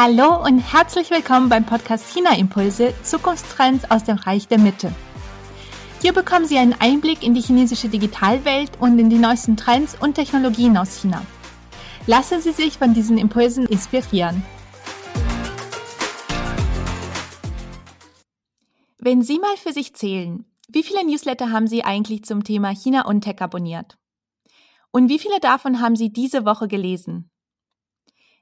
Hallo und herzlich willkommen beim Podcast China Impulse Zukunftstrends aus dem Reich der Mitte. Hier bekommen Sie einen Einblick in die chinesische Digitalwelt und in die neuesten Trends und Technologien aus China. Lassen Sie sich von diesen Impulsen inspirieren. Wenn Sie mal für sich zählen, wie viele Newsletter haben Sie eigentlich zum Thema China und Tech abonniert? Und wie viele davon haben Sie diese Woche gelesen?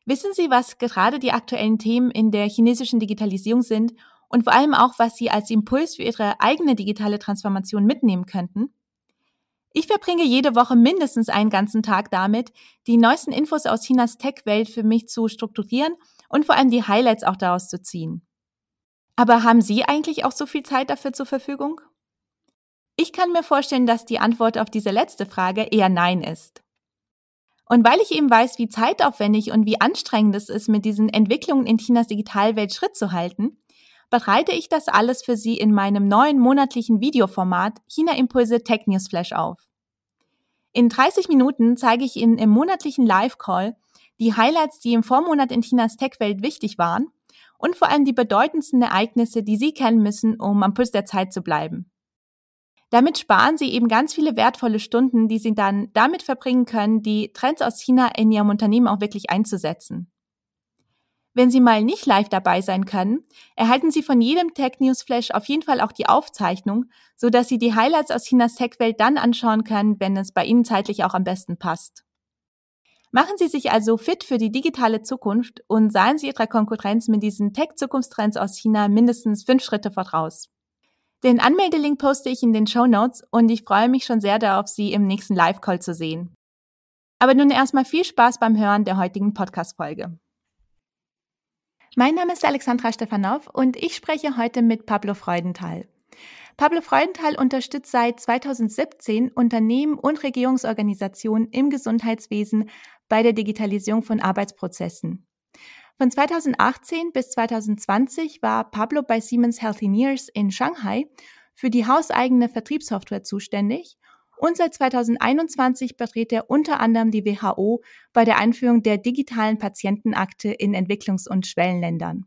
Wissen Sie, was gerade die aktuellen Themen in der chinesischen Digitalisierung sind und vor allem auch, was Sie als Impuls für Ihre eigene digitale Transformation mitnehmen könnten? Ich verbringe jede Woche mindestens einen ganzen Tag damit, die neuesten Infos aus Chinas Tech-Welt für mich zu strukturieren und vor allem die Highlights auch daraus zu ziehen. Aber haben Sie eigentlich auch so viel Zeit dafür zur Verfügung? Ich kann mir vorstellen, dass die Antwort auf diese letzte Frage eher Nein ist. Und weil ich eben weiß, wie zeitaufwendig und wie anstrengend es ist, mit diesen Entwicklungen in Chinas Digitalwelt Schritt zu halten, bereite ich das alles für Sie in meinem neuen monatlichen Videoformat China Impulse Tech News Flash auf. In 30 Minuten zeige ich Ihnen im monatlichen Live-Call die Highlights, die im Vormonat in Chinas Tech-Welt wichtig waren und vor allem die bedeutendsten Ereignisse, die Sie kennen müssen, um am Puls der Zeit zu bleiben. Damit sparen sie eben ganz viele wertvolle Stunden, die sie dann damit verbringen können, die Trends aus China in ihrem Unternehmen auch wirklich einzusetzen. Wenn Sie mal nicht live dabei sein können, erhalten Sie von jedem Tech News Flash auf jeden Fall auch die Aufzeichnung, so dass Sie die Highlights aus Chinas Tech-Welt dann anschauen können, wenn es bei Ihnen zeitlich auch am besten passt. Machen Sie sich also fit für die digitale Zukunft und seien Sie Ihrer Konkurrenz mit diesen Tech-Zukunftstrends aus China mindestens fünf Schritte voraus. Den Anmeldelink poste ich in den Show Notes und ich freue mich schon sehr darauf, Sie im nächsten Live-Call zu sehen. Aber nun erstmal viel Spaß beim Hören der heutigen Podcast-Folge. Mein Name ist Alexandra Stefanov und ich spreche heute mit Pablo Freudenthal. Pablo Freudenthal unterstützt seit 2017 Unternehmen und Regierungsorganisationen im Gesundheitswesen bei der Digitalisierung von Arbeitsprozessen. Von 2018 bis 2020 war Pablo bei Siemens Healthineers in Shanghai für die hauseigene Vertriebssoftware zuständig und seit 2021 berät er unter anderem die WHO bei der Einführung der digitalen Patientenakte in Entwicklungs- und Schwellenländern.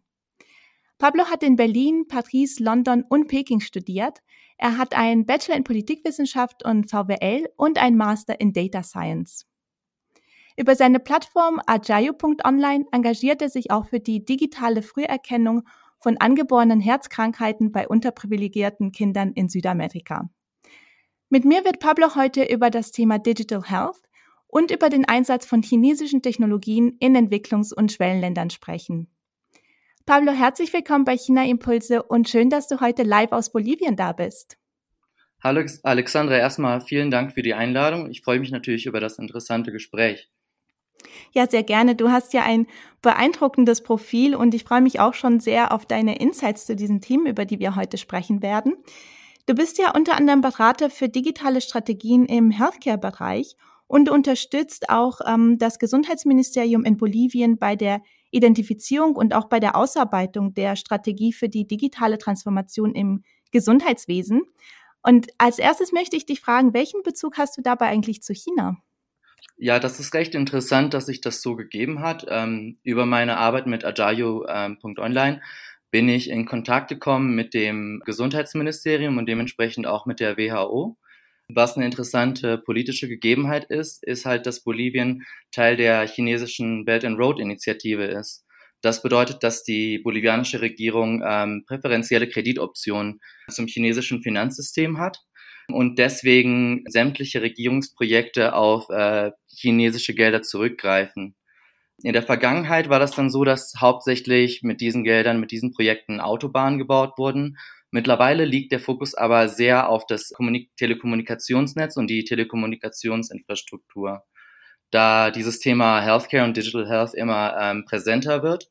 Pablo hat in Berlin, Paris, London und Peking studiert. Er hat einen Bachelor in Politikwissenschaft und VWL und einen Master in Data Science. Über seine Plattform ajayo.online engagiert er sich auch für die digitale Früherkennung von angeborenen Herzkrankheiten bei unterprivilegierten Kindern in Südamerika. Mit mir wird Pablo heute über das Thema Digital Health und über den Einsatz von chinesischen Technologien in Entwicklungs- und Schwellenländern sprechen. Pablo, herzlich willkommen bei China Impulse und schön, dass du heute live aus Bolivien da bist. Hallo Alexandra, erstmal vielen Dank für die Einladung. Ich freue mich natürlich über das interessante Gespräch. Ja, sehr gerne. Du hast ja ein beeindruckendes Profil und ich freue mich auch schon sehr auf deine Insights zu diesen Themen, über die wir heute sprechen werden. Du bist ja unter anderem Berater für digitale Strategien im Healthcare-Bereich und unterstützt auch ähm, das Gesundheitsministerium in Bolivien bei der Identifizierung und auch bei der Ausarbeitung der Strategie für die digitale Transformation im Gesundheitswesen. Und als erstes möchte ich dich fragen, welchen Bezug hast du dabei eigentlich zu China? Ja, das ist recht interessant, dass sich das so gegeben hat. Ähm, über meine Arbeit mit ajayo.online ähm, bin ich in Kontakt gekommen mit dem Gesundheitsministerium und dementsprechend auch mit der WHO. Was eine interessante politische Gegebenheit ist, ist halt, dass Bolivien Teil der chinesischen Belt and Road Initiative ist. Das bedeutet, dass die bolivianische Regierung ähm, präferenzielle Kreditoptionen zum chinesischen Finanzsystem hat und deswegen sämtliche Regierungsprojekte auf äh, chinesische Gelder zurückgreifen. In der Vergangenheit war das dann so, dass hauptsächlich mit diesen Geldern, mit diesen Projekten Autobahnen gebaut wurden. Mittlerweile liegt der Fokus aber sehr auf das Kommunik Telekommunikationsnetz und die Telekommunikationsinfrastruktur, da dieses Thema Healthcare und Digital Health immer ähm, präsenter wird.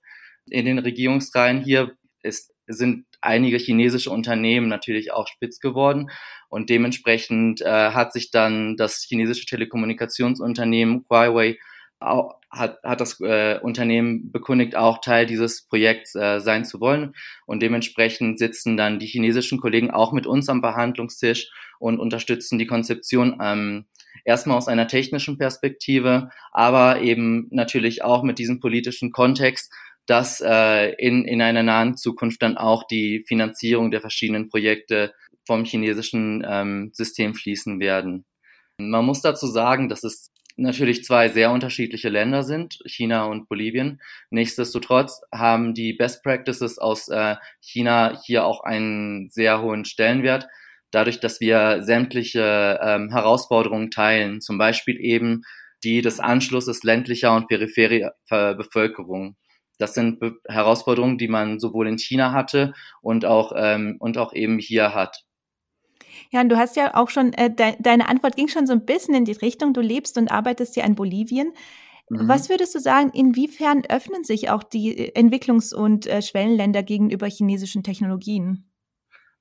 In den Regierungsreihen hier ist, sind einige chinesische Unternehmen natürlich auch spitz geworden und dementsprechend äh, hat sich dann das chinesische Telekommunikationsunternehmen Huawei auch, hat, hat das äh, Unternehmen bekundigt, auch Teil dieses Projekts äh, sein zu wollen. Und dementsprechend sitzen dann die chinesischen Kollegen auch mit uns am Verhandlungstisch und unterstützen die Konzeption ähm, erstmal aus einer technischen Perspektive, aber eben natürlich auch mit diesem politischen Kontext, dass äh, in, in einer nahen Zukunft dann auch die Finanzierung der verschiedenen Projekte vom chinesischen ähm, System fließen werden. Man muss dazu sagen, dass es natürlich zwei sehr unterschiedliche Länder sind, China und Bolivien. Nichtsdestotrotz haben die Best Practices aus äh, China hier auch einen sehr hohen Stellenwert, dadurch, dass wir sämtliche ähm, Herausforderungen teilen, zum Beispiel eben die des Anschlusses ländlicher und peripherer Bevölkerung. Das sind Be Herausforderungen, die man sowohl in China hatte und auch, ähm, und auch eben hier hat. Ja, und du hast ja auch schon, äh, de deine Antwort ging schon so ein bisschen in die Richtung, du lebst und arbeitest ja in Bolivien. Mhm. Was würdest du sagen, inwiefern öffnen sich auch die Entwicklungs- und äh, Schwellenländer gegenüber chinesischen Technologien?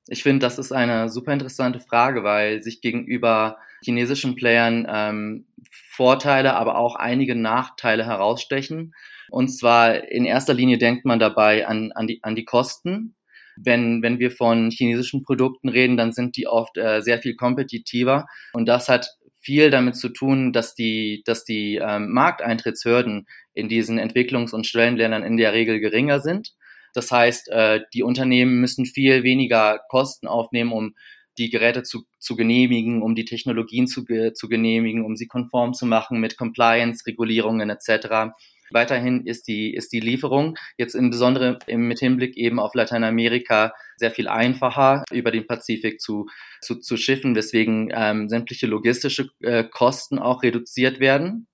Ich finde, das ist eine super interessante Frage, weil sich gegenüber chinesischen Playern ähm, Vorteile, aber auch einige Nachteile herausstechen. Und zwar in erster Linie denkt man dabei an, an, die, an die Kosten. Wenn, wenn wir von chinesischen Produkten reden, dann sind die oft äh, sehr viel kompetitiver. Und das hat viel damit zu tun, dass die, dass die ähm, Markteintrittshürden in diesen Entwicklungs- und Schwellenländern in der Regel geringer sind. Das heißt, äh, die Unternehmen müssen viel weniger Kosten aufnehmen, um die Geräte zu, zu genehmigen, um die Technologien zu, zu genehmigen, um sie konform zu machen mit Compliance, Regulierungen etc. Weiterhin ist die, ist die Lieferung jetzt insbesondere mit Hinblick eben auf Lateinamerika sehr viel einfacher über den Pazifik zu, zu, zu schiffen, weswegen ähm, sämtliche logistische äh, Kosten auch reduziert werden.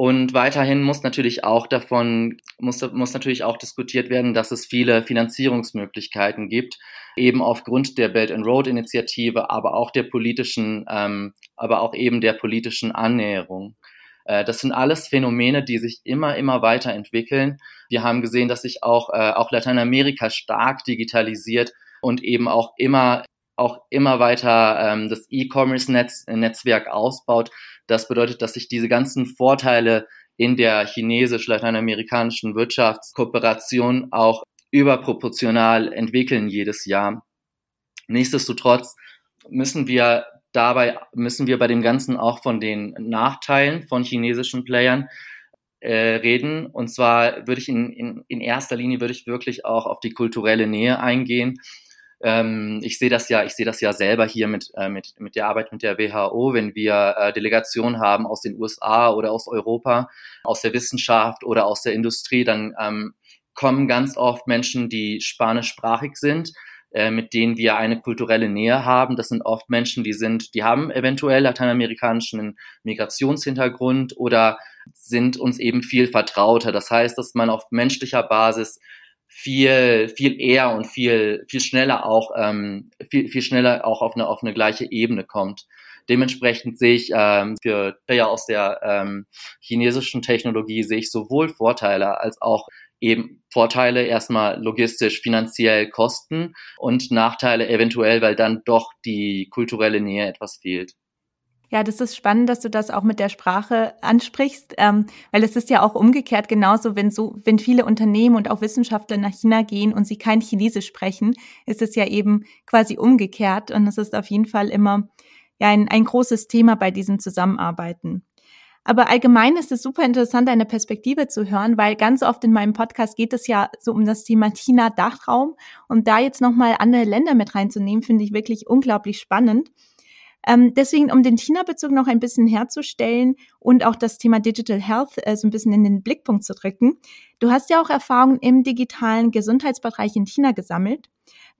Und weiterhin muss natürlich auch davon, muss, muss natürlich auch diskutiert werden, dass es viele Finanzierungsmöglichkeiten gibt, eben aufgrund der Belt and Road Initiative, aber auch der politischen, ähm, aber auch eben der politischen Annäherung. Äh, das sind alles Phänomene, die sich immer, immer weiterentwickeln. Wir haben gesehen, dass sich auch, äh, auch Lateinamerika stark digitalisiert und eben auch immer auch immer weiter ähm, das E-Commerce-Netzwerk -Netz ausbaut. Das bedeutet, dass sich diese ganzen Vorteile in der chinesisch-lateinamerikanischen Wirtschaftskooperation auch überproportional entwickeln jedes Jahr. Nichtsdestotrotz müssen wir dabei müssen wir bei dem Ganzen auch von den Nachteilen von chinesischen Playern äh, reden. Und zwar würde ich in, in, in erster Linie würde ich wirklich auch auf die kulturelle Nähe eingehen. Ähm, ich sehe das ja, ich sehe das ja selber hier mit, äh, mit, mit der Arbeit mit der WHO, wenn wir äh, Delegationen haben aus den USA oder aus Europa, aus der Wissenschaft oder aus der Industrie, dann ähm, kommen ganz oft Menschen, die spanischsprachig sind, äh, mit denen wir eine kulturelle Nähe haben. Das sind oft Menschen, die sind, die haben eventuell lateinamerikanischen Migrationshintergrund oder sind uns eben viel vertrauter. Das heißt, dass man auf menschlicher Basis viel, viel eher und viel, viel schneller auch, ähm, viel, viel schneller auch auf eine, auf eine gleiche Ebene kommt. Dementsprechend sehe ich ähm, für Player aus der ähm, chinesischen Technologie sehe ich sowohl Vorteile als auch eben Vorteile erstmal logistisch, finanziell Kosten und Nachteile eventuell, weil dann doch die kulturelle Nähe etwas fehlt. Ja, das ist spannend, dass du das auch mit der Sprache ansprichst, ähm, weil es ist ja auch umgekehrt genauso, wenn so, wenn viele Unternehmen und auch Wissenschaftler nach China gehen und sie kein Chinesisch sprechen, ist es ja eben quasi umgekehrt und es ist auf jeden Fall immer ja ein, ein großes Thema bei diesen Zusammenarbeiten. Aber allgemein ist es super interessant, eine Perspektive zu hören, weil ganz oft in meinem Podcast geht es ja so um das Thema China-Dachraum. Und da jetzt nochmal andere Länder mit reinzunehmen, finde ich wirklich unglaublich spannend. Ähm, deswegen, um den China-Bezug noch ein bisschen herzustellen und auch das Thema Digital Health äh, so ein bisschen in den Blickpunkt zu drücken. Du hast ja auch Erfahrungen im digitalen Gesundheitsbereich in China gesammelt.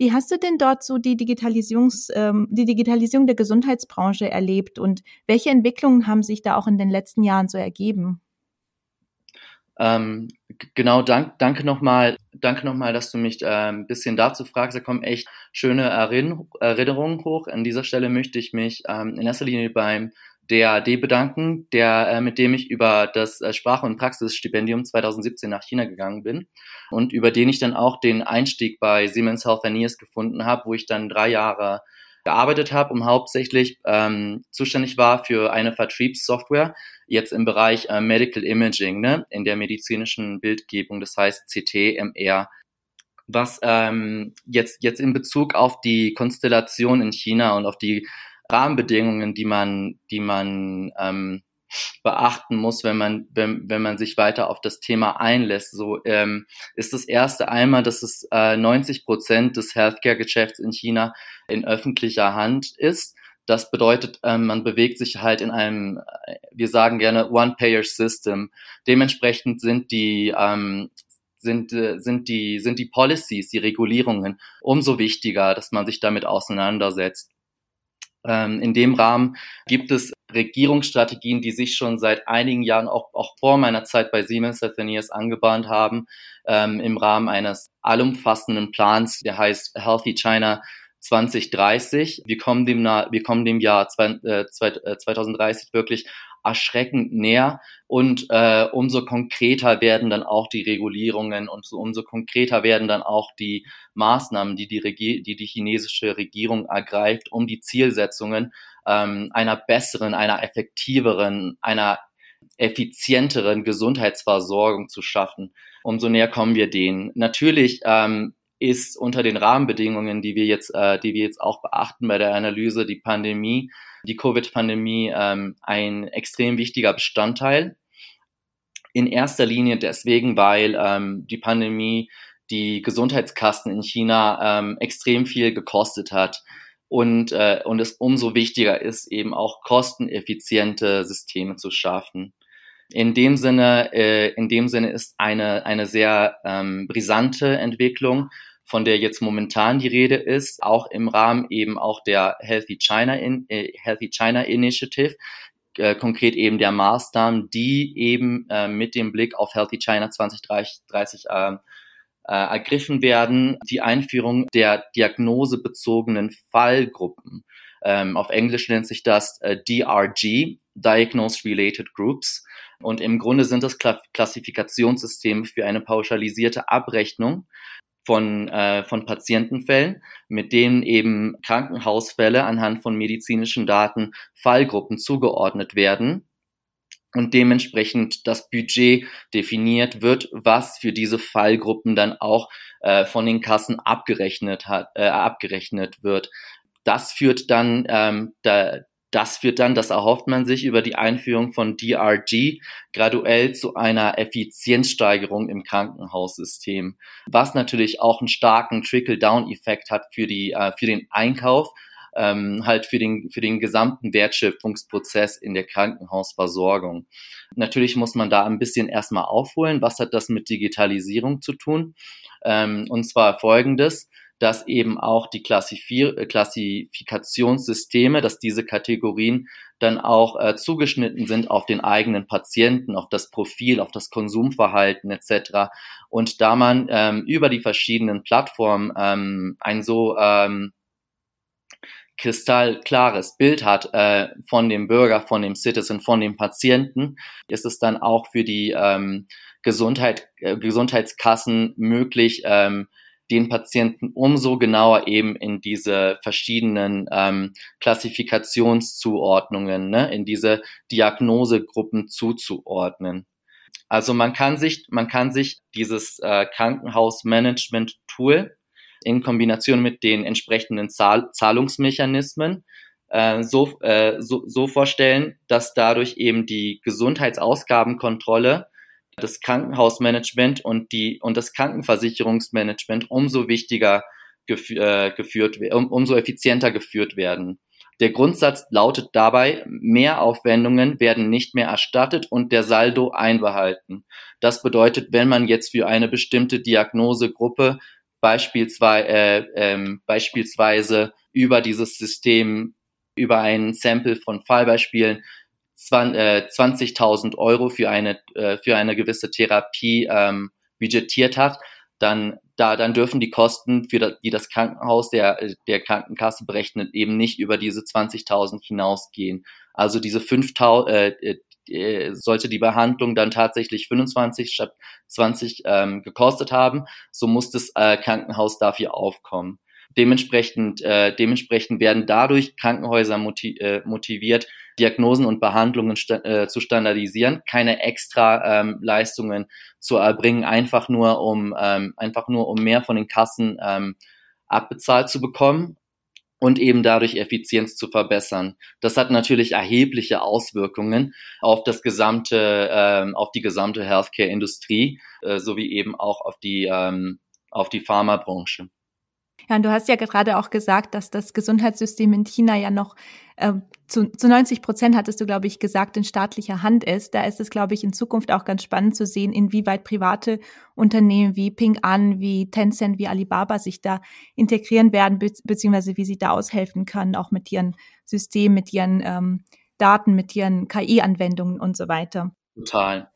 Wie hast du denn dort so die, Digitalisierungs, ähm, die Digitalisierung der Gesundheitsbranche erlebt und welche Entwicklungen haben sich da auch in den letzten Jahren so ergeben? Ähm, genau, dank, danke nochmal, danke nochmal, dass du mich äh, ein bisschen dazu fragst. Da kommen echt schöne Erinnerungen hoch. An dieser Stelle möchte ich mich ähm, in erster Linie beim DAD bedanken, der, äh, mit dem ich über das äh, Sprache- und Praxisstipendium 2017 nach China gegangen bin und über den ich dann auch den Einstieg bei Siemens Healthineers gefunden habe, wo ich dann drei Jahre gearbeitet habe und hauptsächlich ähm, zuständig war für eine Vertriebssoftware, jetzt im Bereich äh, Medical Imaging, ne, in der medizinischen Bildgebung, das heißt CT, MR. Was ähm, jetzt, jetzt in Bezug auf die Konstellation in China und auf die Rahmenbedingungen, die man, die man, ähm, beachten muss, wenn man, wenn, wenn man sich weiter auf das Thema einlässt. So ähm, ist das erste einmal, dass es äh, 90 Prozent des Healthcare-Geschäfts in China in öffentlicher Hand ist. Das bedeutet, ähm, man bewegt sich halt in einem, äh, wir sagen gerne One-Payer-System. Dementsprechend sind die ähm, sind, äh, sind, die, sind die Policies, die Regulierungen umso wichtiger, dass man sich damit auseinandersetzt. Ähm, in dem Rahmen gibt es Regierungsstrategien, die sich schon seit einigen Jahren, auch, auch vor meiner Zeit bei Siemens Healthineers angebahnt haben, ähm, im Rahmen eines allumfassenden Plans, der heißt Healthy China 2030. Wir kommen dem, wir kommen dem Jahr 2030 äh, wirklich erschreckend näher und äh, umso konkreter werden dann auch die Regulierungen und so, umso konkreter werden dann auch die Maßnahmen, die die, Regie die, die chinesische Regierung ergreift, um die Zielsetzungen ähm, einer besseren, einer effektiveren, einer effizienteren Gesundheitsversorgung zu schaffen. Umso näher kommen wir denen. Natürlich ähm, ist unter den Rahmenbedingungen, die wir jetzt, äh, die wir jetzt auch beachten bei der Analyse, die Pandemie, die Covid-Pandemie ähm, ein extrem wichtiger Bestandteil. In erster Linie deswegen, weil ähm, die Pandemie die Gesundheitskassen in China ähm, extrem viel gekostet hat und, äh, und es umso wichtiger ist, eben auch kosteneffiziente Systeme zu schaffen. In dem Sinne, äh, in dem Sinne ist eine, eine sehr ähm, brisante Entwicklung von der jetzt momentan die Rede ist, auch im Rahmen eben auch der Healthy China, in, äh, Healthy China Initiative, äh, konkret eben der Maßnahmen, die eben äh, mit dem Blick auf Healthy China 2030 äh, äh, ergriffen werden, die Einführung der diagnosebezogenen Fallgruppen. Ähm, auf Englisch nennt sich das äh, DRG, Diagnosed Related Groups. Und im Grunde sind das Klassifikationssysteme für eine pauschalisierte Abrechnung von, äh, von Patientenfällen, mit denen eben Krankenhausfälle anhand von medizinischen Daten Fallgruppen zugeordnet werden und dementsprechend das Budget definiert wird, was für diese Fallgruppen dann auch äh, von den Kassen abgerechnet hat, äh, abgerechnet wird. Das führt dann ähm, da, das führt dann, das erhofft man sich über die Einführung von DRG graduell zu einer Effizienzsteigerung im Krankenhaussystem, was natürlich auch einen starken Trickle-Down-Effekt hat für die äh, für den Einkauf, ähm, halt für den für den gesamten Wertschöpfungsprozess in der Krankenhausversorgung. Natürlich muss man da ein bisschen erstmal aufholen. Was hat das mit Digitalisierung zu tun? Ähm, und zwar folgendes dass eben auch die äh, Klassifikationssysteme, dass diese Kategorien dann auch äh, zugeschnitten sind auf den eigenen Patienten, auf das Profil, auf das Konsumverhalten etc. Und da man ähm, über die verschiedenen Plattformen ähm, ein so ähm, kristallklares Bild hat äh, von dem Bürger, von dem Citizen, von dem Patienten, ist es dann auch für die ähm, Gesundheit, äh, Gesundheitskassen möglich, ähm, den Patienten umso genauer eben in diese verschiedenen ähm, Klassifikationszuordnungen, ne, in diese Diagnosegruppen zuzuordnen. Also man kann sich, man kann sich dieses äh, Krankenhausmanagement-Tool in Kombination mit den entsprechenden Zahl Zahlungsmechanismen äh, so, äh, so, so vorstellen, dass dadurch eben die Gesundheitsausgabenkontrolle das Krankenhausmanagement und die und das Krankenversicherungsmanagement umso wichtiger gef äh, geführt, um, umso effizienter geführt werden. Der Grundsatz lautet dabei, Mehraufwendungen werden nicht mehr erstattet und der Saldo einbehalten. Das bedeutet, wenn man jetzt für eine bestimmte Diagnosegruppe beispielsweise, äh, ähm, beispielsweise über dieses System, über ein Sample von Fallbeispielen 20.000 äh, Euro für eine, äh, für eine gewisse Therapie ähm, budgetiert hat, dann, da, dann dürfen die Kosten, für das, die das Krankenhaus der, der Krankenkasse berechnet, eben nicht über diese 20.000 hinausgehen. Also diese 5.000, äh, äh, sollte die Behandlung dann tatsächlich 25 statt 20 ähm, gekostet haben, so muss das äh, Krankenhaus dafür aufkommen. Dementsprechend, äh, dementsprechend werden dadurch Krankenhäuser äh, motiviert, Diagnosen und Behandlungen sta äh, zu standardisieren, keine extra ähm, Leistungen zu erbringen, einfach nur um ähm, einfach nur um mehr von den Kassen ähm, abbezahlt zu bekommen. und eben dadurch Effizienz zu verbessern. Das hat natürlich erhebliche Auswirkungen auf das gesamte, ähm, auf die gesamte Healthcare-Industrie äh, sowie eben auch auf die ähm, auf die Pharmabranche. Ja, und du hast ja gerade auch gesagt, dass das Gesundheitssystem in China ja noch äh, zu, zu 90 Prozent, hattest du, glaube ich, gesagt, in staatlicher Hand ist. Da ist es, glaube ich, in Zukunft auch ganz spannend zu sehen, inwieweit private Unternehmen wie Ping An, wie Tencent, wie Alibaba sich da integrieren werden, be beziehungsweise wie sie da aushelfen können, auch mit ihren Systemen, mit ihren ähm, Daten, mit ihren KI-Anwendungen und so weiter. Total.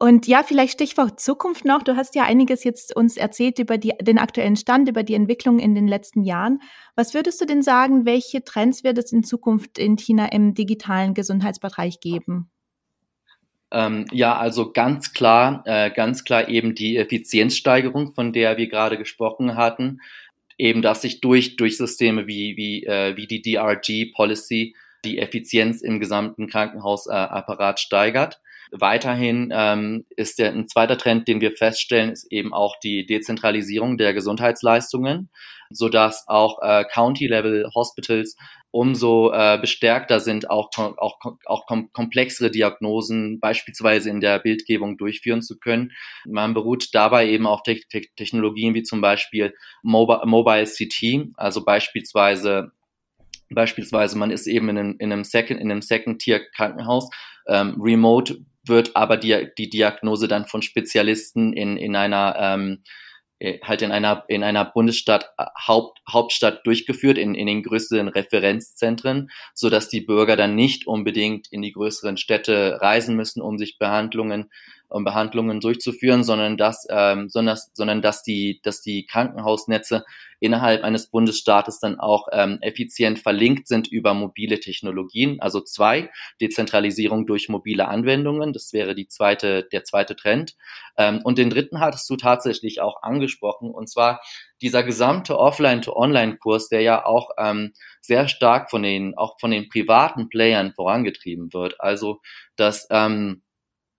Und ja, vielleicht Stichwort Zukunft noch. Du hast ja einiges jetzt uns erzählt über die, den aktuellen Stand, über die Entwicklung in den letzten Jahren. Was würdest du denn sagen, welche Trends wird es in Zukunft in China im digitalen Gesundheitsbereich geben? Ähm, ja, also ganz klar, äh, ganz klar eben die Effizienzsteigerung, von der wir gerade gesprochen hatten. Eben, dass sich durch, durch Systeme wie, wie, äh, wie die DRG-Policy die Effizienz im gesamten Krankenhausapparat steigert. Weiterhin ähm, ist der, ein zweiter Trend, den wir feststellen, ist eben auch die Dezentralisierung der Gesundheitsleistungen, so dass auch äh, County-Level Hospitals umso äh, bestärkter sind, auch, auch, auch komplexere Diagnosen beispielsweise in der Bildgebung durchführen zu können. Man beruht dabei eben auf Te Te Technologien wie zum Beispiel Mobile, Mobile CT, also beispielsweise Beispielsweise, man ist eben in einem, in einem Second, in einem Second-Tier-Krankenhaus, ähm, remote wird aber die, die Diagnose dann von Spezialisten in, in einer ähm, äh, halt in einer in einer Bundesstadt äh, Haupt, Hauptstadt durchgeführt in, in den größeren Referenzzentren, so dass die Bürger dann nicht unbedingt in die größeren Städte reisen müssen, um sich Behandlungen um Behandlungen durchzuführen, sondern dass, ähm, sondern, sondern dass die, dass die Krankenhausnetze innerhalb eines Bundesstaates dann auch ähm, effizient verlinkt sind über mobile Technologien. Also zwei, Dezentralisierung durch mobile Anwendungen, das wäre die zweite, der zweite Trend. Ähm, und den dritten hattest du tatsächlich auch angesprochen, und zwar dieser gesamte Offline-to-Online-Kurs, der ja auch ähm, sehr stark von den, auch von den privaten Playern vorangetrieben wird. Also, dass ähm,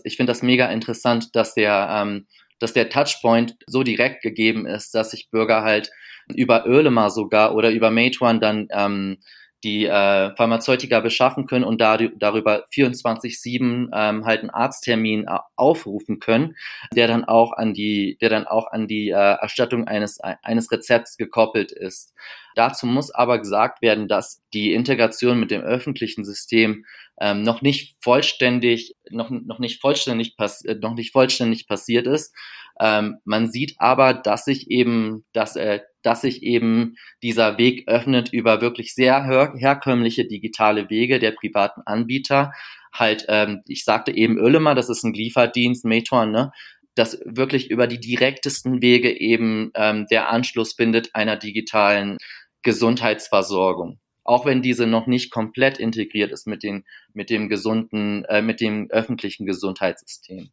ich finde das mega interessant, dass der, ähm, dass der Touchpoint so direkt gegeben ist, dass sich Bürger halt über Ölemar sogar oder über Meituan dann ähm, die äh, Pharmazeutika beschaffen können und da, darüber 24/7 ähm, halt einen Arzttermin äh, aufrufen können, der dann auch an die, der dann auch an die äh, Erstattung eines eines Rezepts gekoppelt ist. Dazu muss aber gesagt werden, dass die Integration mit dem öffentlichen System ähm, noch nicht vollständig, noch, noch nicht vollständig pass äh, noch nicht vollständig passiert ist. Ähm, man sieht aber, dass sich eben, dass, äh, dass sich eben dieser Weg öffnet über wirklich sehr her herkömmliche digitale Wege der privaten Anbieter. Halt, ähm, ich sagte eben Ölemer, das ist ein Lieferdienst, Meituan, ne? dass wirklich über die direktesten Wege eben ähm, der Anschluss findet einer digitalen Gesundheitsversorgung auch wenn diese noch nicht komplett integriert ist mit, den, mit dem gesunden, äh, mit dem öffentlichen Gesundheitssystem.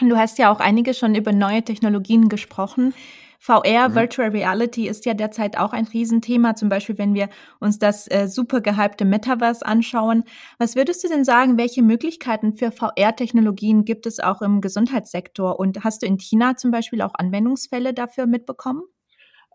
Und du hast ja auch einige schon über neue Technologien gesprochen. VR, mhm. Virtual Reality, ist ja derzeit auch ein Riesenthema. Zum Beispiel, wenn wir uns das äh, super gehypte Metaverse anschauen. Was würdest du denn sagen, welche Möglichkeiten für VR-Technologien gibt es auch im Gesundheitssektor? Und hast du in China zum Beispiel auch Anwendungsfälle dafür mitbekommen?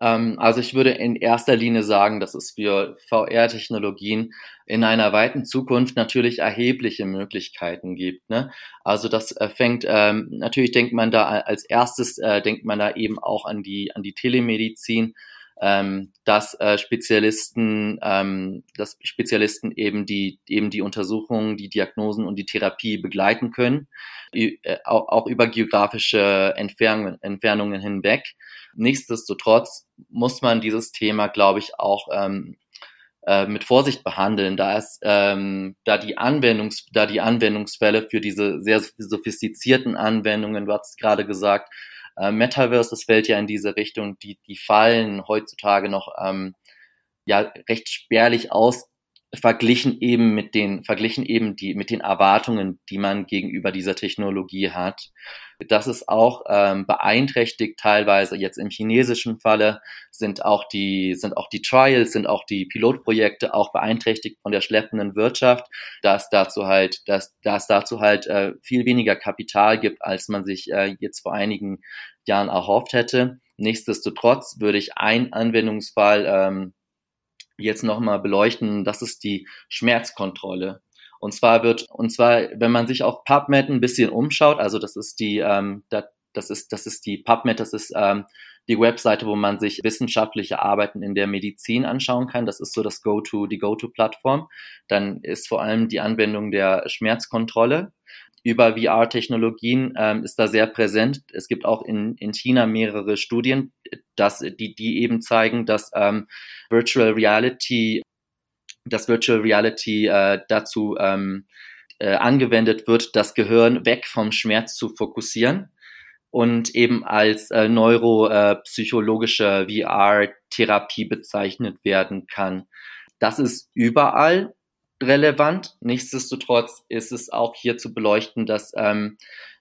Ähm, also ich würde in erster Linie sagen, dass es für VR-Technologien in einer weiten Zukunft natürlich erhebliche Möglichkeiten gibt. Ne? Also das äh, fängt, ähm, natürlich denkt man da als erstes, äh, denkt man da eben auch an die, an die Telemedizin, ähm, dass äh, Spezialisten, ähm, dass Spezialisten eben die eben die Untersuchungen, die Diagnosen und die Therapie begleiten können, äh, auch, auch über geografische Entfernungen, Entfernungen hinweg. Nichtsdestotrotz muss man dieses Thema, glaube ich, auch ähm, äh, mit Vorsicht behandeln, da es, ähm, da die Anwendungs, da die Anwendungsfälle für diese sehr sophistizierten Anwendungen, du hast gerade gesagt, äh, Metaverse, das fällt ja in diese Richtung, die, die fallen heutzutage noch ähm, ja recht spärlich aus, verglichen eben mit den, verglichen eben die, mit den Erwartungen, die man gegenüber dieser Technologie hat. Das ist auch ähm, beeinträchtigt teilweise jetzt im chinesischen Falle sind auch die, sind auch die Trials, sind auch die Pilotprojekte auch beeinträchtigt von der schleppenden Wirtschaft, dass dazu halt, dass, dass dazu halt äh, viel weniger Kapital gibt, als man sich äh, jetzt vor einigen Jahren erhofft hätte. Nichtsdestotrotz würde ich einen Anwendungsfall ähm, jetzt nochmal beleuchten. Das ist die Schmerzkontrolle. Und zwar wird, und zwar, wenn man sich auf PubMed ein bisschen umschaut, also das ist die, ähm, das ist, das ist die PubMed, das ist ähm, die Webseite, wo man sich wissenschaftliche Arbeiten in der Medizin anschauen kann. Das ist so das Go-To, die Go-To-Plattform. Dann ist vor allem die Anwendung der Schmerzkontrolle über VR-Technologien ähm, ist da sehr präsent. Es gibt auch in, in China mehrere Studien, dass, die, die eben zeigen, dass ähm, Virtual Reality, dass Virtual Reality äh, dazu ähm, äh, angewendet wird, das Gehirn weg vom Schmerz zu fokussieren und eben als äh, neuropsychologische äh, VR-Therapie bezeichnet werden kann. Das ist überall relevant. Nichtsdestotrotz ist es auch hier zu beleuchten, dass, ähm,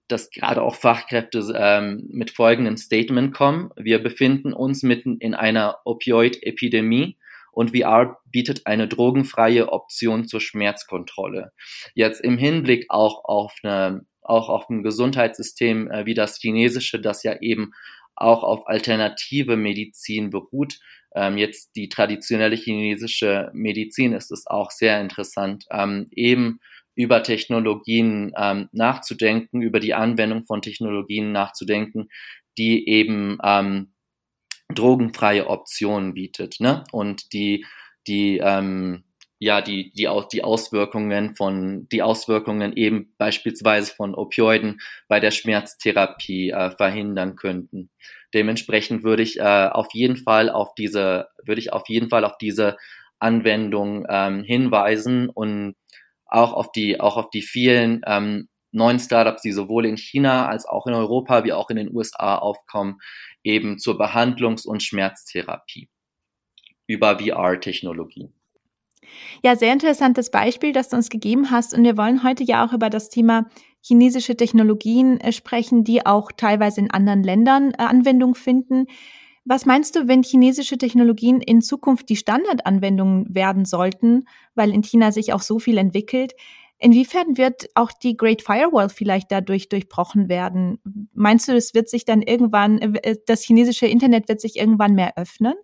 dass gerade auch Fachkräfte ähm, mit folgendem Statement kommen. Wir befinden uns mitten in einer Opioid-Epidemie und VR bietet eine drogenfreie Option zur Schmerzkontrolle. Jetzt im Hinblick auch auf eine auch auf ein Gesundheitssystem äh, wie das chinesische, das ja eben auch auf alternative Medizin beruht. Ähm, jetzt die traditionelle chinesische Medizin ist es auch sehr interessant, ähm, eben über Technologien ähm, nachzudenken, über die Anwendung von Technologien nachzudenken, die eben ähm, drogenfreie Optionen bietet, ne? Und die die ähm, ja die die die Auswirkungen von die Auswirkungen eben beispielsweise von Opioiden bei der Schmerztherapie äh, verhindern könnten. Dementsprechend würde ich äh, auf jeden Fall auf diese würde ich auf jeden Fall auf diese Anwendung ähm, hinweisen und auch auf die auch auf die vielen ähm, neuen Startups, die sowohl in China als auch in Europa wie auch in den USA aufkommen, eben zur Behandlungs- und Schmerztherapie über VR-Technologie. Ja, sehr interessantes Beispiel, das du uns gegeben hast. Und wir wollen heute ja auch über das Thema chinesische Technologien äh, sprechen, die auch teilweise in anderen Ländern äh, Anwendung finden. Was meinst du, wenn chinesische Technologien in Zukunft die Standardanwendungen werden sollten, weil in China sich auch so viel entwickelt? Inwiefern wird auch die Great Firewall vielleicht dadurch durchbrochen werden? Meinst du, es wird sich dann irgendwann, äh, das chinesische Internet wird sich irgendwann mehr öffnen?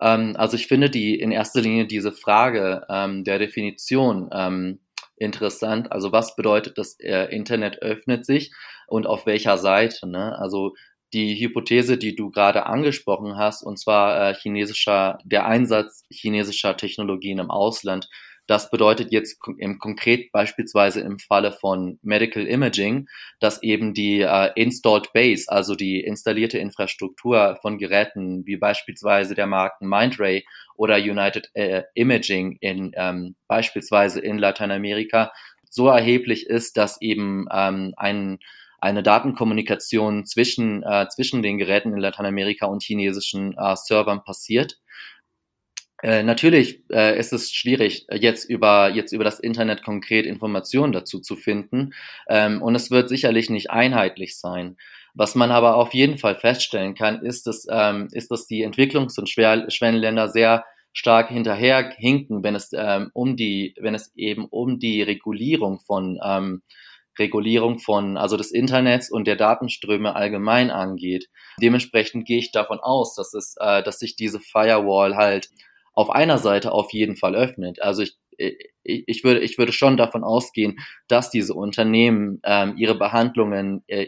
Ähm, also ich finde die in erster Linie diese Frage ähm, der Definition ähm, interessant. Also was bedeutet das äh, Internet öffnet sich und auf welcher Seite? Ne? Also die Hypothese, die du gerade angesprochen hast, und zwar äh, chinesischer, der Einsatz chinesischer Technologien im Ausland, das bedeutet jetzt im konkret beispielsweise im Falle von Medical Imaging, dass eben die äh, Installed Base, also die installierte Infrastruktur von Geräten wie beispielsweise der Marken Mindray oder United äh, Imaging in ähm, beispielsweise in Lateinamerika so erheblich ist, dass eben ähm, ein eine Datenkommunikation zwischen, äh, zwischen den Geräten in Lateinamerika und chinesischen äh, Servern passiert. Äh, natürlich äh, ist es schwierig, jetzt über, jetzt über das Internet konkret Informationen dazu zu finden. Ähm, und es wird sicherlich nicht einheitlich sein. Was man aber auf jeden Fall feststellen kann, ist, dass, ähm, ist, dass die Entwicklungs- und Schwellenländer sehr stark hinterherhinken, wenn es ähm, um die, wenn es eben um die Regulierung von ähm, Regulierung von, also des Internets und der Datenströme allgemein angeht. Dementsprechend gehe ich davon aus, dass es, äh, dass sich diese Firewall halt auf einer Seite auf jeden Fall öffnet. Also ich, ich, würde, ich würde schon davon ausgehen, dass diese Unternehmen ähm, ihre Behandlungen, äh,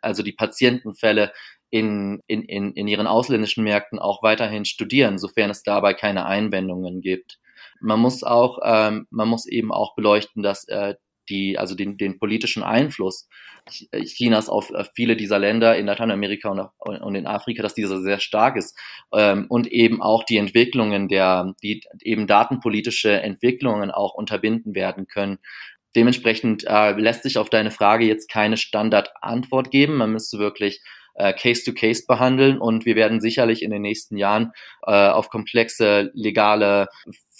also die Patientenfälle in, in, in, in ihren ausländischen Märkten auch weiterhin studieren, sofern es dabei keine Einwendungen gibt. Man muss auch, ähm, man muss eben auch beleuchten, dass äh, die, also den, den politischen Einfluss Chinas auf viele dieser Länder in Lateinamerika und, und in Afrika, dass dieser sehr stark ist ähm, und eben auch die Entwicklungen der, die eben datenpolitische Entwicklungen auch unterbinden werden können. Dementsprechend äh, lässt sich auf deine Frage jetzt keine Standardantwort geben. Man müsste wirklich äh, Case-to-Case -case behandeln und wir werden sicherlich in den nächsten Jahren äh, auf komplexe legale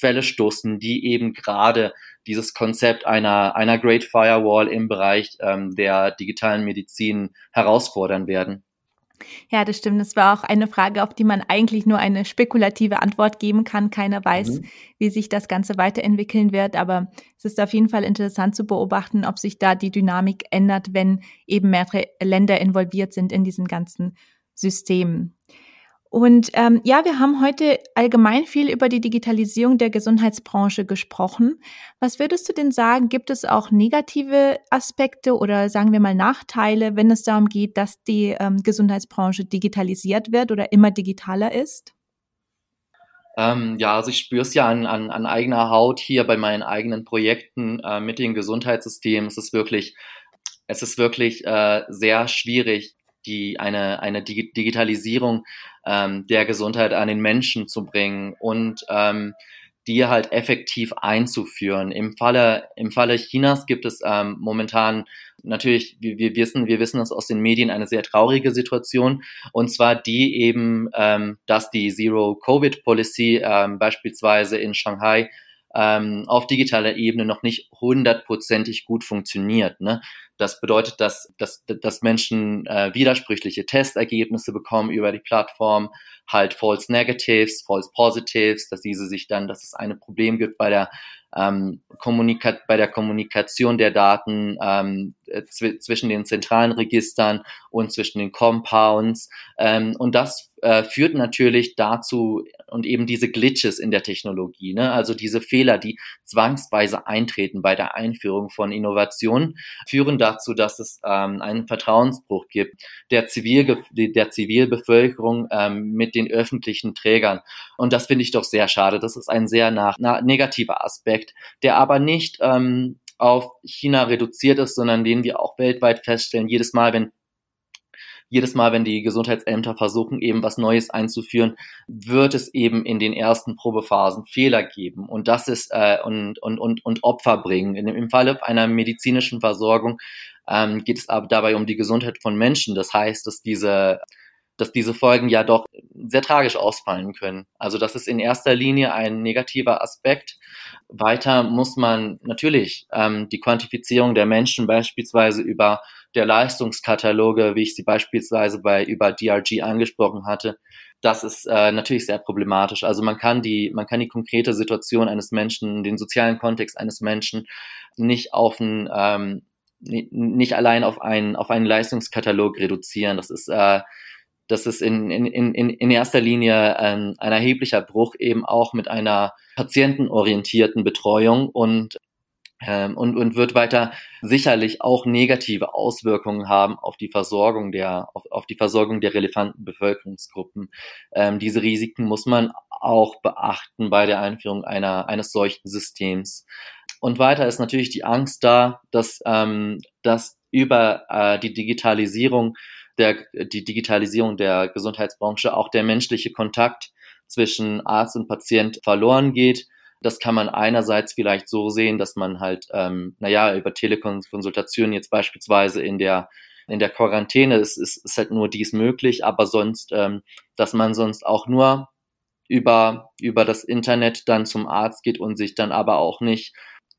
Fälle stoßen, die eben gerade dieses Konzept einer, einer Great Firewall im Bereich ähm, der digitalen Medizin herausfordern werden. Ja, das stimmt. Das war auch eine Frage, auf die man eigentlich nur eine spekulative Antwort geben kann. Keiner weiß, mhm. wie sich das Ganze weiterentwickeln wird. Aber es ist auf jeden Fall interessant zu beobachten, ob sich da die Dynamik ändert, wenn eben mehrere Länder involviert sind in diesen ganzen Systemen. Und ähm, ja, wir haben heute allgemein viel über die Digitalisierung der Gesundheitsbranche gesprochen. Was würdest du denn sagen, gibt es auch negative Aspekte oder sagen wir mal Nachteile, wenn es darum geht, dass die ähm, Gesundheitsbranche digitalisiert wird oder immer digitaler ist? Ähm, ja, also ich spüre es ja an, an, an eigener Haut hier bei meinen eigenen Projekten äh, mit dem Gesundheitssystem. Es ist wirklich, es ist wirklich äh, sehr schwierig, die eine, eine Digitalisierung ähm, der Gesundheit an den Menschen zu bringen und ähm, die halt effektiv einzuführen. Im Falle, im Falle Chinas gibt es ähm, momentan natürlich, wir, wir wissen, wir wissen das aus den Medien, eine sehr traurige Situation. Und zwar die eben, ähm, dass die Zero-Covid-Policy ähm, beispielsweise in Shanghai ähm, auf digitaler Ebene noch nicht hundertprozentig gut funktioniert. Ne? Das bedeutet, dass, dass, dass Menschen äh, widersprüchliche Testergebnisse bekommen über die Plattform, halt False Negatives, False Positives, dass diese sich dann, dass es ein Problem gibt bei der ähm, Kommunika bei der Kommunikation der Daten ähm, zw zwischen den zentralen Registern und zwischen den Compounds. Ähm, und das äh, führt natürlich dazu und eben diese Glitches in der Technologie, ne? also diese Fehler, die zwangsweise eintreten bei der Einführung von Innovationen, führen dazu, dass es ähm, einen Vertrauensbruch gibt der, Zivil der Zivilbevölkerung ähm, mit den öffentlichen Trägern. Und das finde ich doch sehr schade. Das ist ein sehr nach, na, negativer Aspekt, der aber nicht ähm, auf China reduziert ist, sondern den wir auch weltweit feststellen. Jedes Mal, wenn jedes Mal, wenn die Gesundheitsämter versuchen, eben was Neues einzuführen, wird es eben in den ersten Probephasen Fehler geben und das ist äh, und, und, und, und Opfer bringen. In, Im Falle einer medizinischen Versorgung ähm, geht es aber dabei um die Gesundheit von Menschen. Das heißt, dass diese dass diese Folgen ja doch sehr tragisch ausfallen können. Also das ist in erster Linie ein negativer Aspekt. Weiter muss man natürlich ähm, die Quantifizierung der Menschen beispielsweise über der Leistungskataloge, wie ich sie beispielsweise bei über DRG angesprochen hatte, das ist äh, natürlich sehr problematisch. Also man kann die, man kann die konkrete Situation eines Menschen, den sozialen Kontext eines Menschen nicht auf ein, ähm, nicht allein auf einen, auf einen Leistungskatalog reduzieren. Das ist äh, das ist in, in, in, in erster Linie ein, ein erheblicher Bruch eben auch mit einer patientenorientierten Betreuung und ähm, und, und wird weiter sicherlich auch negative Auswirkungen haben auf die Versorgung der, auf, auf die Versorgung der relevanten Bevölkerungsgruppen. Ähm, diese Risiken muss man auch beachten bei der Einführung einer, eines solchen Systems. Und weiter ist natürlich die Angst da, dass, ähm, dass über äh, die Digitalisierung der, die Digitalisierung der Gesundheitsbranche auch der menschliche Kontakt zwischen Arzt und Patient verloren geht. Das kann man einerseits vielleicht so sehen, dass man halt, ähm, naja, über Telekonsultationen jetzt beispielsweise in der in der Quarantäne ist, ist, ist halt nur dies möglich, aber sonst, ähm, dass man sonst auch nur über, über das Internet dann zum Arzt geht und sich dann aber auch nicht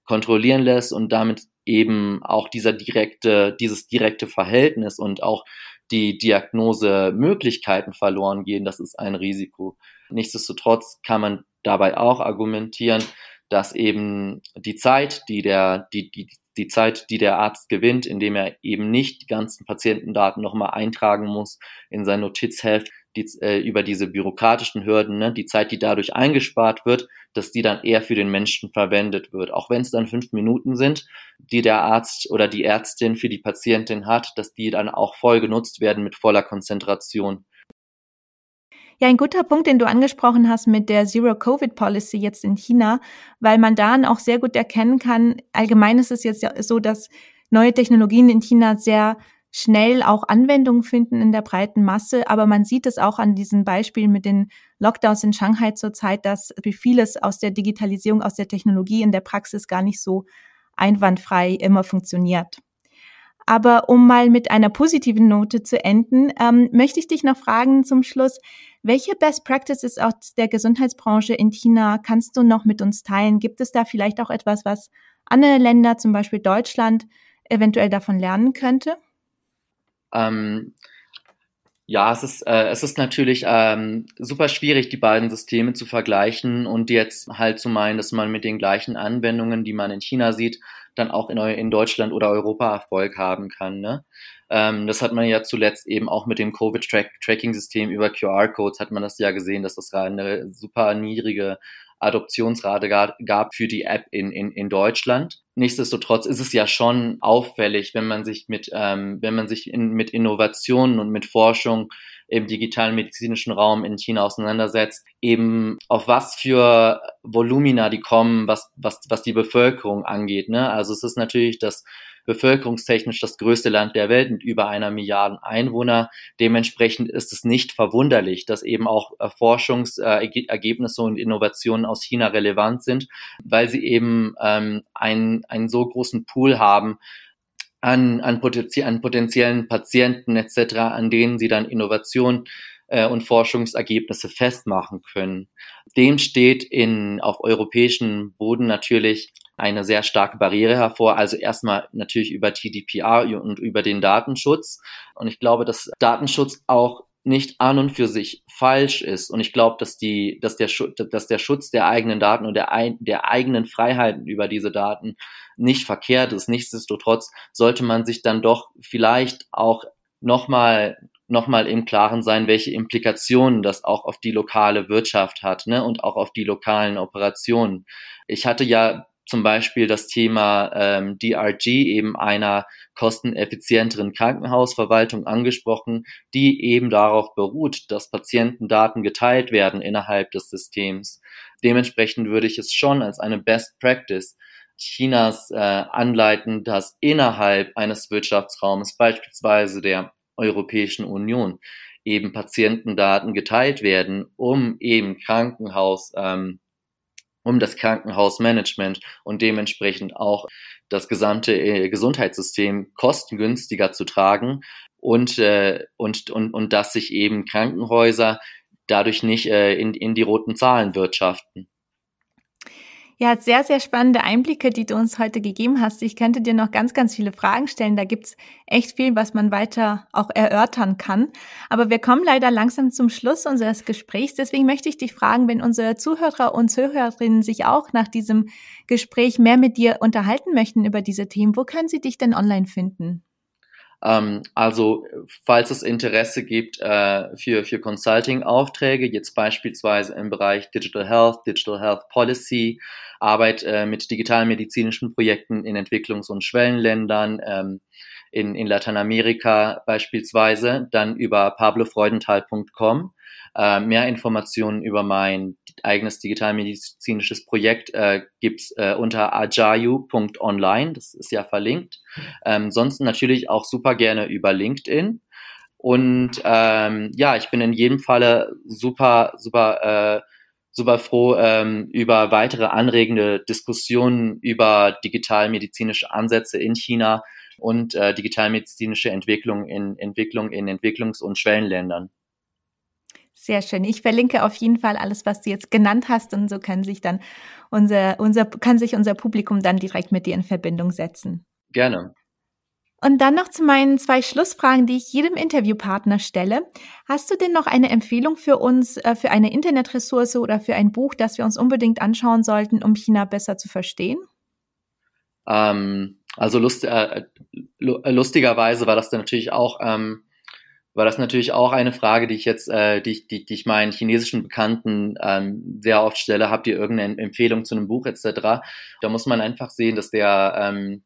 kontrollieren lässt und damit eben auch dieser direkte, dieses direkte Verhältnis und auch die Diagnosemöglichkeiten verloren gehen, das ist ein Risiko. Nichtsdestotrotz kann man dabei auch argumentieren, dass eben die Zeit, die der, die, die, die Zeit, die der Arzt gewinnt, indem er eben nicht die ganzen Patientendaten nochmal eintragen muss in sein Notizheft, die, äh, über diese bürokratischen Hürden, ne, die Zeit, die dadurch eingespart wird, dass die dann eher für den Menschen verwendet wird. Auch wenn es dann fünf Minuten sind, die der Arzt oder die Ärztin für die Patientin hat, dass die dann auch voll genutzt werden mit voller Konzentration. Ja, ein guter Punkt, den du angesprochen hast mit der Zero-Covid-Policy jetzt in China, weil man dann auch sehr gut erkennen kann, allgemein ist es jetzt so, dass neue Technologien in China sehr schnell auch Anwendung finden in der breiten Masse. Aber man sieht es auch an diesen Beispielen mit den Lockdowns in Shanghai zurzeit, dass vieles aus der Digitalisierung, aus der Technologie in der Praxis gar nicht so einwandfrei immer funktioniert. Aber um mal mit einer positiven Note zu enden, ähm, möchte ich dich noch fragen zum Schluss, welche Best Practices aus der Gesundheitsbranche in China kannst du noch mit uns teilen? Gibt es da vielleicht auch etwas, was andere Länder, zum Beispiel Deutschland, eventuell davon lernen könnte? Ähm, ja, es ist, äh, es ist natürlich ähm, super schwierig, die beiden Systeme zu vergleichen und jetzt halt zu meinen, dass man mit den gleichen Anwendungen, die man in China sieht, dann auch in, in Deutschland oder Europa Erfolg haben kann. Ne? Ähm, das hat man ja zuletzt eben auch mit dem Covid-Tracking-System über QR-Codes hat man das ja gesehen, dass das eine super niedrige Adoptionsrate gab für die App in, in, in Deutschland. Nichtsdestotrotz ist es ja schon auffällig, wenn man sich mit, ähm, wenn man sich in, mit Innovationen und mit Forschung im digitalen medizinischen Raum in China auseinandersetzt, eben auf was für Volumina die kommen, was, was, was die Bevölkerung angeht. Ne? Also es ist natürlich das bevölkerungstechnisch das größte Land der Welt mit über einer Milliarde Einwohner. Dementsprechend ist es nicht verwunderlich, dass eben auch Forschungsergebnisse und Innovationen aus China relevant sind, weil sie eben ähm, einen, einen so großen Pool haben, an, an, potenzie an potenziellen Patienten etc., an denen sie dann Innovation äh, und Forschungsergebnisse festmachen können. Dem steht in, auf europäischem Boden natürlich eine sehr starke Barriere hervor. Also erstmal natürlich über TDPR und über den Datenschutz. Und ich glaube, dass Datenschutz auch nicht an und für sich falsch ist. Und ich glaube, dass die, dass der, dass der Schutz der eigenen Daten und der, der eigenen Freiheiten über diese Daten nicht verkehrt ist. Nichtsdestotrotz sollte man sich dann doch vielleicht auch nochmal nochmal im Klaren sein, welche Implikationen das auch auf die lokale Wirtschaft hat ne, und auch auf die lokalen Operationen. Ich hatte ja zum Beispiel das Thema ähm, DRG, eben einer kosteneffizienteren Krankenhausverwaltung angesprochen, die eben darauf beruht, dass Patientendaten geteilt werden innerhalb des Systems. Dementsprechend würde ich es schon als eine Best Practice Chinas äh, anleiten, dass innerhalb eines Wirtschaftsraums, beispielsweise der Europäischen Union, eben Patientendaten geteilt werden, um eben Krankenhaus ähm, um das Krankenhausmanagement und dementsprechend auch das gesamte äh, Gesundheitssystem kostengünstiger zu tragen und, äh, und, und, und dass sich eben Krankenhäuser dadurch nicht äh, in, in die roten Zahlen wirtschaften. Ja, sehr, sehr spannende Einblicke, die du uns heute gegeben hast. Ich könnte dir noch ganz, ganz viele Fragen stellen. Da gibt's echt viel, was man weiter auch erörtern kann. Aber wir kommen leider langsam zum Schluss unseres Gesprächs. Deswegen möchte ich dich fragen, wenn unsere Zuhörer und Zuhörerinnen sich auch nach diesem Gespräch mehr mit dir unterhalten möchten über diese Themen, wo können sie dich denn online finden? Ähm, also falls es Interesse gibt äh, für, für Consulting-Aufträge, jetzt beispielsweise im Bereich Digital Health, Digital Health Policy, Arbeit äh, mit digitalmedizinischen Projekten in Entwicklungs- und Schwellenländern, ähm, in, in Lateinamerika beispielsweise, dann über pablofreudenthal.com. Äh, mehr Informationen über mein eigenes digitalmedizinisches Projekt äh, gibt's äh, unter ajayu.online, das ist ja verlinkt. Ähm, sonst natürlich auch super gerne über LinkedIn. Und ähm, ja, ich bin in jedem Falle super, super, äh, super froh ähm, über weitere anregende Diskussionen über digitalmedizinische Ansätze in China und äh, digitalmedizinische Entwicklung in Entwicklung in Entwicklungs- und Schwellenländern. Sehr schön. Ich verlinke auf jeden Fall alles, was du jetzt genannt hast und so kann sich dann unser, unser, kann sich unser Publikum dann direkt mit dir in Verbindung setzen. Gerne. Und dann noch zu meinen zwei Schlussfragen, die ich jedem Interviewpartner stelle. Hast du denn noch eine Empfehlung für uns, äh, für eine Internetressource oder für ein Buch, das wir uns unbedingt anschauen sollten, um China besser zu verstehen? Ähm, also lust, äh, lustigerweise war das dann natürlich auch ähm, war das natürlich auch eine Frage, die ich jetzt, äh, die, die, die ich meinen chinesischen Bekannten ähm, sehr oft stelle. Habt ihr irgendeine Empfehlung zu einem Buch etc.? Da muss man einfach sehen, dass der ähm,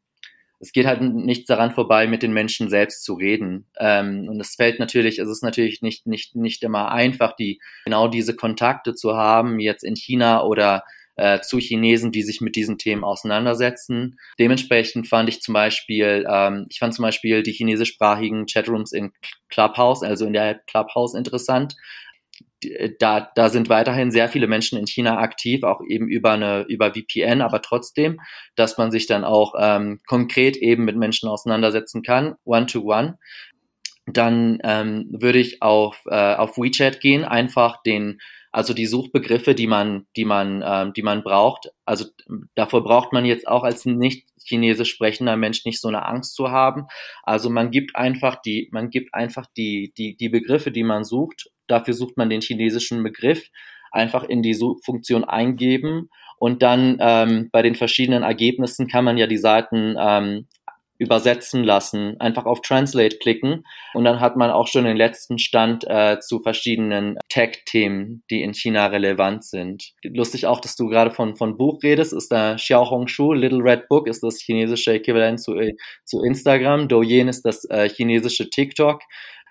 es geht halt nichts daran vorbei, mit den Menschen selbst zu reden. Ähm, und es fällt natürlich, es ist natürlich nicht, nicht, nicht immer einfach, die, genau diese Kontakte zu haben, jetzt in China oder äh, zu Chinesen, die sich mit diesen Themen auseinandersetzen. Dementsprechend fand ich zum Beispiel, ähm, ich fand zum Beispiel die chinesischsprachigen Chatrooms in Clubhouse, also in der Clubhouse interessant. Da, da sind weiterhin sehr viele Menschen in China aktiv, auch eben über eine über VPN, aber trotzdem, dass man sich dann auch ähm, konkret eben mit Menschen auseinandersetzen kann, one to one dann ähm, würde ich auf, äh, auf WeChat gehen, einfach den also die Suchbegriffe, die man, die man, ähm, die man braucht. Also davor braucht man jetzt auch als nicht chinesisch sprechender Mensch nicht so eine Angst zu haben. Also man gibt einfach die, man gibt einfach die, die, die Begriffe, die man sucht. Dafür sucht man den chinesischen Begriff einfach in die Suchfunktion eingeben und dann ähm, bei den verschiedenen Ergebnissen kann man ja die Seiten ähm, übersetzen lassen, einfach auf Translate klicken und dann hat man auch schon den letzten Stand äh, zu verschiedenen Tech-Themen, die in China relevant sind. Lustig auch, dass du gerade von, von Buch redest, ist da Xiaohongshu, Little Red Book ist das chinesische Äquivalent zu, äh, zu Instagram, Douyin ist das äh, chinesische TikTok.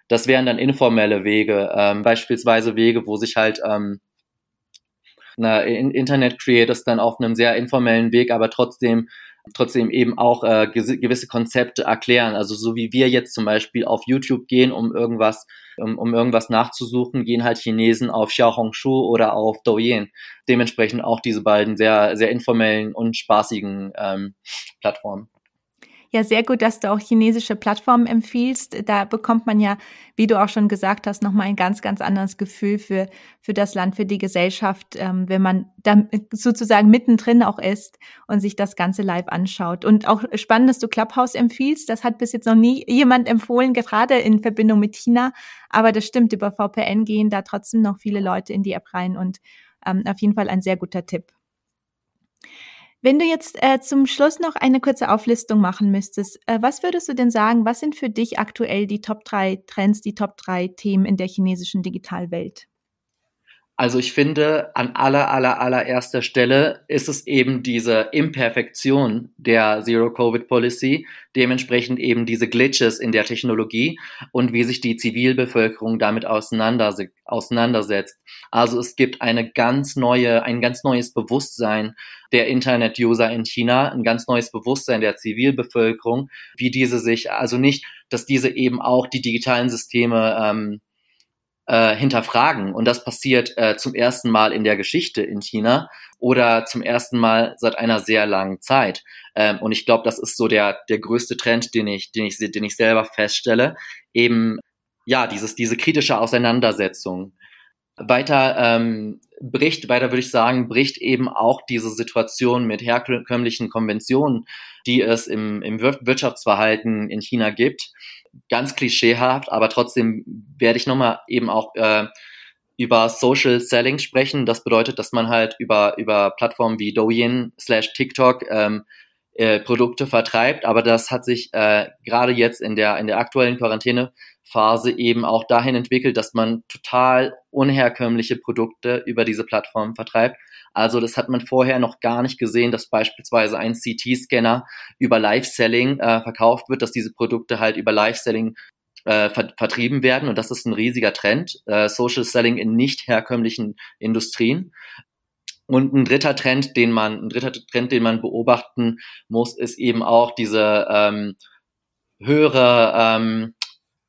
Das wären dann informelle Wege, ähm, beispielsweise Wege, wo sich halt ähm, Internet-Creators dann auf einem sehr informellen Weg, aber trotzdem trotzdem eben auch äh, gewisse Konzepte erklären. Also so wie wir jetzt zum Beispiel auf YouTube gehen, um irgendwas, um, um irgendwas nachzusuchen, gehen halt Chinesen auf Xiaohongshu oder auf Douyin. Dementsprechend auch diese beiden sehr, sehr informellen und spaßigen ähm, Plattformen. Ja, sehr gut, dass du auch chinesische Plattformen empfiehlst. Da bekommt man ja, wie du auch schon gesagt hast, nochmal ein ganz, ganz anderes Gefühl für, für das Land, für die Gesellschaft, ähm, wenn man da sozusagen mittendrin auch ist und sich das Ganze live anschaut. Und auch spannend, dass du Clubhouse empfiehlst. Das hat bis jetzt noch nie jemand empfohlen, gerade in Verbindung mit China. Aber das stimmt, über VPN gehen da trotzdem noch viele Leute in die App rein und ähm, auf jeden Fall ein sehr guter Tipp. Wenn du jetzt äh, zum Schluss noch eine kurze Auflistung machen müsstest, äh, was würdest du denn sagen, was sind für dich aktuell die Top 3 Trends, die Top 3 Themen in der chinesischen Digitalwelt? Also ich finde, an aller, aller, allererster Stelle ist es eben diese Imperfektion der Zero-Covid-Policy, dementsprechend eben diese Glitches in der Technologie und wie sich die Zivilbevölkerung damit auseinandersetzt. Also es gibt eine ganz neue, ein ganz neues Bewusstsein der Internet-User in China, ein ganz neues Bewusstsein der Zivilbevölkerung, wie diese sich, also nicht, dass diese eben auch die digitalen Systeme ähm, äh, hinterfragen. Und das passiert äh, zum ersten Mal in der Geschichte in China oder zum ersten Mal seit einer sehr langen Zeit. Ähm, und ich glaube, das ist so der, der größte Trend, den ich, den ich, den ich selber feststelle. Eben, ja, dieses, diese kritische Auseinandersetzung. Weiter ähm, bricht, weiter würde ich sagen, bricht eben auch diese Situation mit herkömmlichen Konventionen, die es im, im Wirtschaftsverhalten in China gibt, ganz klischeehaft, aber trotzdem werde ich nochmal eben auch äh, über Social Selling sprechen. Das bedeutet, dass man halt über, über Plattformen wie Douyin slash TikTok ähm, äh, Produkte vertreibt, aber das hat sich äh, gerade jetzt in der, in der aktuellen Quarantänephase eben auch dahin entwickelt, dass man total unherkömmliche Produkte über diese Plattform vertreibt. Also das hat man vorher noch gar nicht gesehen, dass beispielsweise ein CT-Scanner über Live-Selling äh, verkauft wird, dass diese Produkte halt über Live-Selling äh, ver vertrieben werden. Und das ist ein riesiger Trend, äh, Social Selling in nicht herkömmlichen Industrien. Und ein dritter Trend, den man, ein dritter Trend, den man beobachten muss, ist eben auch diese ähm, höhere, ähm,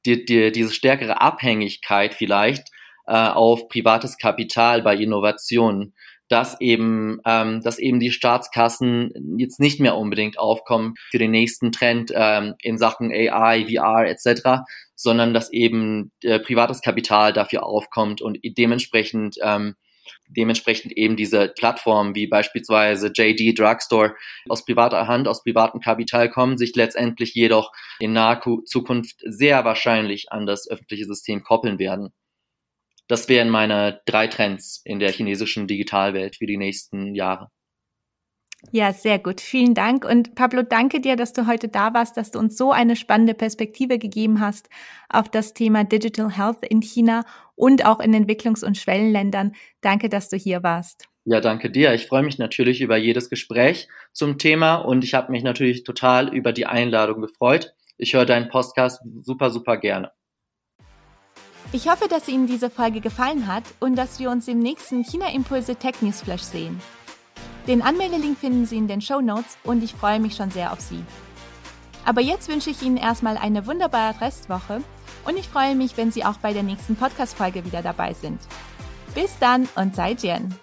die, die, diese stärkere Abhängigkeit vielleicht äh, auf privates Kapital bei Innovationen dass eben, ähm, dass eben die Staatskassen jetzt nicht mehr unbedingt aufkommen für den nächsten Trend ähm, in Sachen AI, VR etc., sondern dass eben äh, privates Kapital dafür aufkommt und dementsprechend ähm, dementsprechend eben diese Plattformen wie beispielsweise JD Drugstore aus privater Hand, aus privatem Kapital kommen, sich letztendlich jedoch in naher Zukunft sehr wahrscheinlich an das öffentliche System koppeln werden. Das wären meine drei Trends in der chinesischen Digitalwelt für die nächsten Jahre. Ja, sehr gut. Vielen Dank. Und Pablo, danke dir, dass du heute da warst, dass du uns so eine spannende Perspektive gegeben hast auf das Thema Digital Health in China und auch in Entwicklungs- und Schwellenländern. Danke, dass du hier warst. Ja, danke dir. Ich freue mich natürlich über jedes Gespräch zum Thema und ich habe mich natürlich total über die Einladung gefreut. Ich höre deinen Podcast super, super gerne. Ich hoffe, dass Ihnen diese Folge gefallen hat und dass wir uns im nächsten China Impulse Tech News Flash sehen. Den Anmeldelink finden Sie in den Show Notes und ich freue mich schon sehr auf Sie. Aber jetzt wünsche ich Ihnen erstmal eine wunderbare Restwoche und ich freue mich, wenn Sie auch bei der nächsten Podcast-Folge wieder dabei sind. Bis dann und sei Jen!